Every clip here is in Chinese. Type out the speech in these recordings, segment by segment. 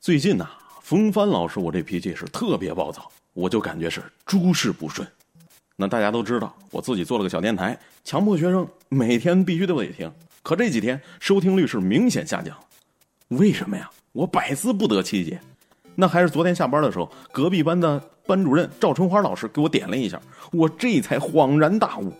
最近呐，风帆老师我这脾气是特别暴躁，我就感觉是诸事不顺。那大家都知道，我自己做了个小电台，强迫学生每天必须都得听。可这几天收听率是明显下降，为什么呀？我百思不得其解。那还是昨天下班的时候，隔壁班的班主任赵春花老师给我点了一下，我这才恍然大悟。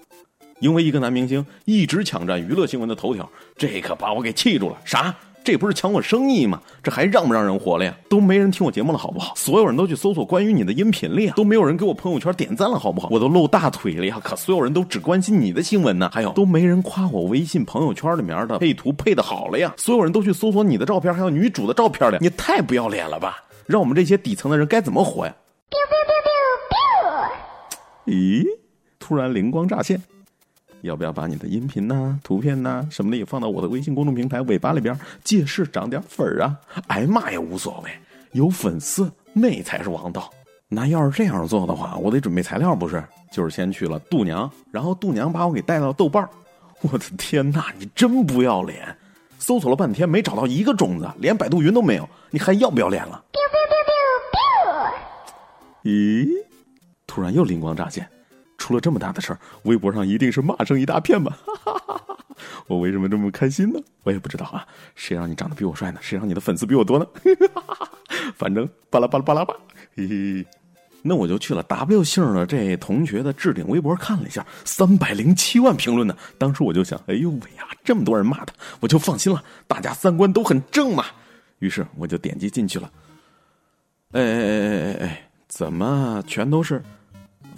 因为一个男明星一直抢占娱乐新闻的头条，这可把我给气住了。啥？这不是抢我生意吗？这还让不让人活了呀？都没人听我节目了，好不好？所有人都去搜索关于你的音频了呀，都没有人给我朋友圈点赞了，好不好？我都露大腿了呀，可所有人都只关心你的新闻呢。还有，都没人夸我微信朋友圈里面的配图配的好了呀，所有人都去搜索你的照片，还有女主的照片了，你太不要脸了吧？让我们这些底层的人该怎么活呀？咦，突然灵光乍现。要不要把你的音频呐、图片呐什么的也放到我的微信公众平台尾巴里边，借势涨点粉儿啊？挨骂也无所谓，有粉丝那才是王道。那要是这样做的话，我得准备材料不是？就是先去了度娘，然后度娘把我给带到豆瓣儿我的天呐，你真不要脸！搜索了半天没找到一个种子，连百度云都没有，你还要不要脸了？咦，突然又灵光乍现。出了这么大的事儿，微博上一定是骂声一大片吧？我为什么这么开心呢？我也不知道啊。谁让你长得比我帅呢？谁让你的粉丝比我多呢？反正巴拉巴拉巴拉吧。嘿嘿。那我就去了 W 姓的这同学的置顶微博看了一下，三百零七万评论呢。当时我就想，哎呦喂呀，这么多人骂他，我就放心了。大家三观都很正嘛。于是我就点击进去了。哎哎哎哎哎，怎么全都是？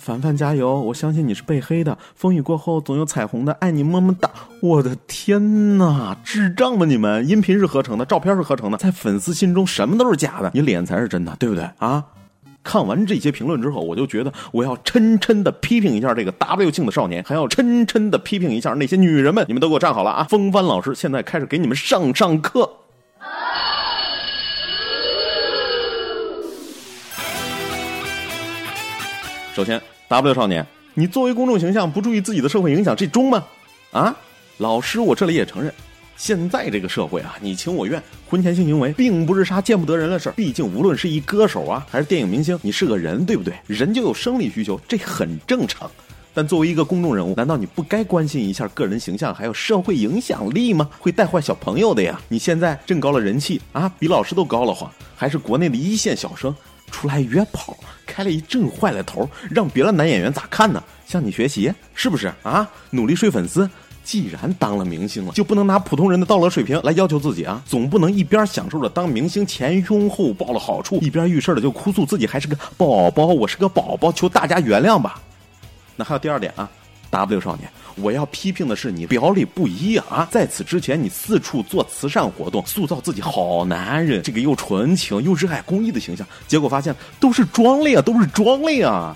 凡凡加油！我相信你是被黑的，风雨过后总有彩虹的，爱你么么哒！我的天哪，智障吗你们？音频是合成的，照片是合成的，在粉丝心中什么都是假的，你脸才是真的，对不对啊？看完这些评论之后，我就觉得我要嗔嗔的批评一下这个 W 姓的少年，还要嗔嗔的批评一下那些女人们，你们都给我站好了啊！风帆老师现在开始给你们上上课。首先，W 少年，你作为公众形象不注意自己的社会影响，这中吗？啊，老师，我这里也承认，现在这个社会啊，你情我愿，婚前性行为并不是啥见不得人的事儿。毕竟，无论是一歌手啊，还是电影明星，你是个人，对不对？人就有生理需求，这很正常。但作为一个公众人物，难道你不该关心一下个人形象还有社会影响力吗？会带坏小朋友的呀！你现在挣高了人气啊，比老师都高了慌，还是国内的一线小生。出来约炮，开了一阵坏了头，让别的男演员咋看呢？向你学习是不是啊？努力睡粉丝。既然当了明星了，就不能拿普通人的道德水平来要求自己啊！总不能一边享受着当明星前拥后抱的好处，一边遇事了就哭诉自己还是个宝宝，我是个宝宝，求大家原谅吧。那还有第二点啊，W 少年。我要批评的是你表里不一啊！在此之前，你四处做慈善活动，塑造自己好男人，这个又纯情又热爱公益的形象，结果发现都是装的呀，都是装的呀！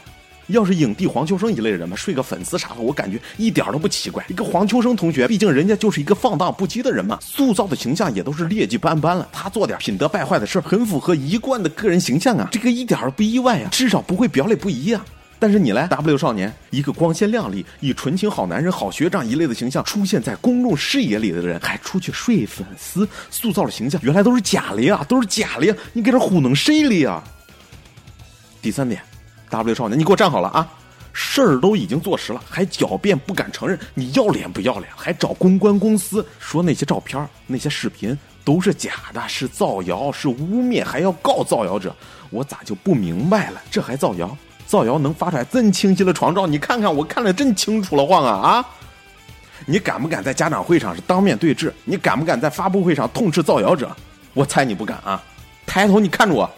要是影帝黄秋生一类人嘛，睡个粉丝啥的，我感觉一点都不奇怪。一个黄秋生同学，毕竟人家就是一个放荡不羁的人嘛，塑造的形象也都是劣迹斑斑了。他做点品德败坏的事很符合一贯的个人形象啊，这个一点都不意外啊，至少不会表里不一啊。但是你来 W 少年，一个光鲜亮丽、以纯情好男人、好学长一类的形象出现在公众视野里的人，还出去睡粉丝，塑造的形象原来都是假的呀，都是假的呀！你给这糊弄谁哩呀？第三点，W 少年，你给我站好了啊！事儿都已经坐实了，还狡辩不敢承认，你要脸不要脸？还找公关公司说那些照片、那些视频都是假的，是造谣，是污蔑，还要告造谣者？我咋就不明白了？这还造谣？造谣能发出来真清晰的床照，你看看，我看的真清楚了晃啊啊！你敢不敢在家长会上是当面对质？你敢不敢在发布会上痛斥造谣者？我猜你不敢啊！抬头你看着我，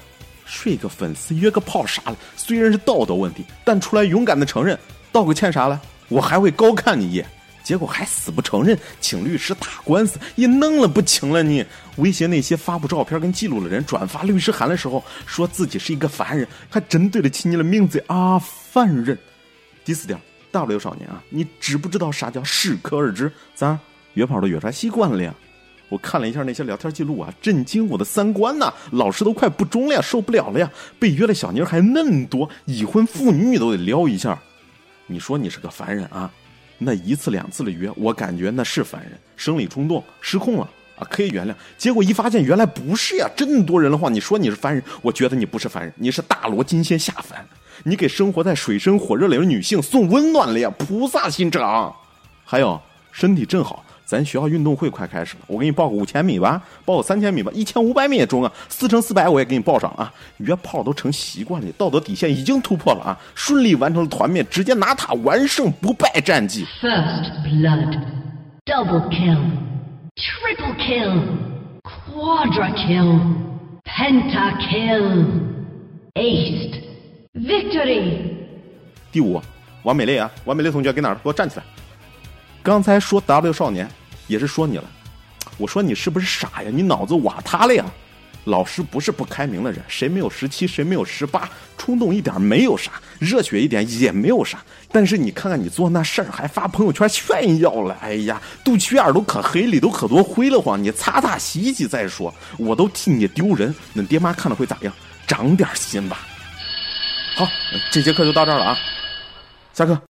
睡个粉丝约个炮啥的，虽然是道德问题，但出来勇敢的承认，道个歉啥了，我还会高看你一眼。结果还死不承认，请律师打官司，也弄了不轻了。你威胁那些发布照片跟记录的人，转发律师函的时候，说自己是一个凡人，还真对得起你的名字啊，凡人。第四点，W 少年啊，你知不知道啥叫适可而止？咋约炮都约出来习惯了呀？我看了一下那些聊天记录啊，震惊我的三观呐！老师都快不中了呀，受不了了呀！被约的小妮还嫩多，已婚妇女都得撩一下。你说你是个凡人啊？那一次两次的约，我感觉那是凡人，生理冲动失控了。啊，可以原谅。结果一发现原来不是呀，这么多人的话，你说你是凡人，我觉得你不是凡人，你是大罗金仙下凡，你给生活在水深火热里的女性送温暖了呀，菩萨心肠。还有身体正好。咱学校运动会快开始了，我给你报个五千米吧，报个三千米吧，一千五百米也中啊，四乘四百我也给你报上啊。约炮都成习惯了，道德底线已经突破了啊，顺利完成了团灭，直接拿塔完胜不败战绩。First blood, double kill, triple kill, quadra kill, penta kill, ace, victory。第五，王美丽啊，王美丽同学给哪儿？给我站起来。刚才说 W 少年也是说你了，我说你是不是傻呀？你脑子瓦塌了呀？老师不是不开明的人，谁没有十七，谁没有十八？冲动一点没有啥，热血一点也没有啥。但是你看看你做那事儿，还发朋友圈炫耀了，哎呀，肚脐眼都可黑，里都可多灰了慌。你擦擦洗洗再说，我都替你丢人。那爹妈看了会咋样？长点心吧。好，这节课就到这儿了啊，下课。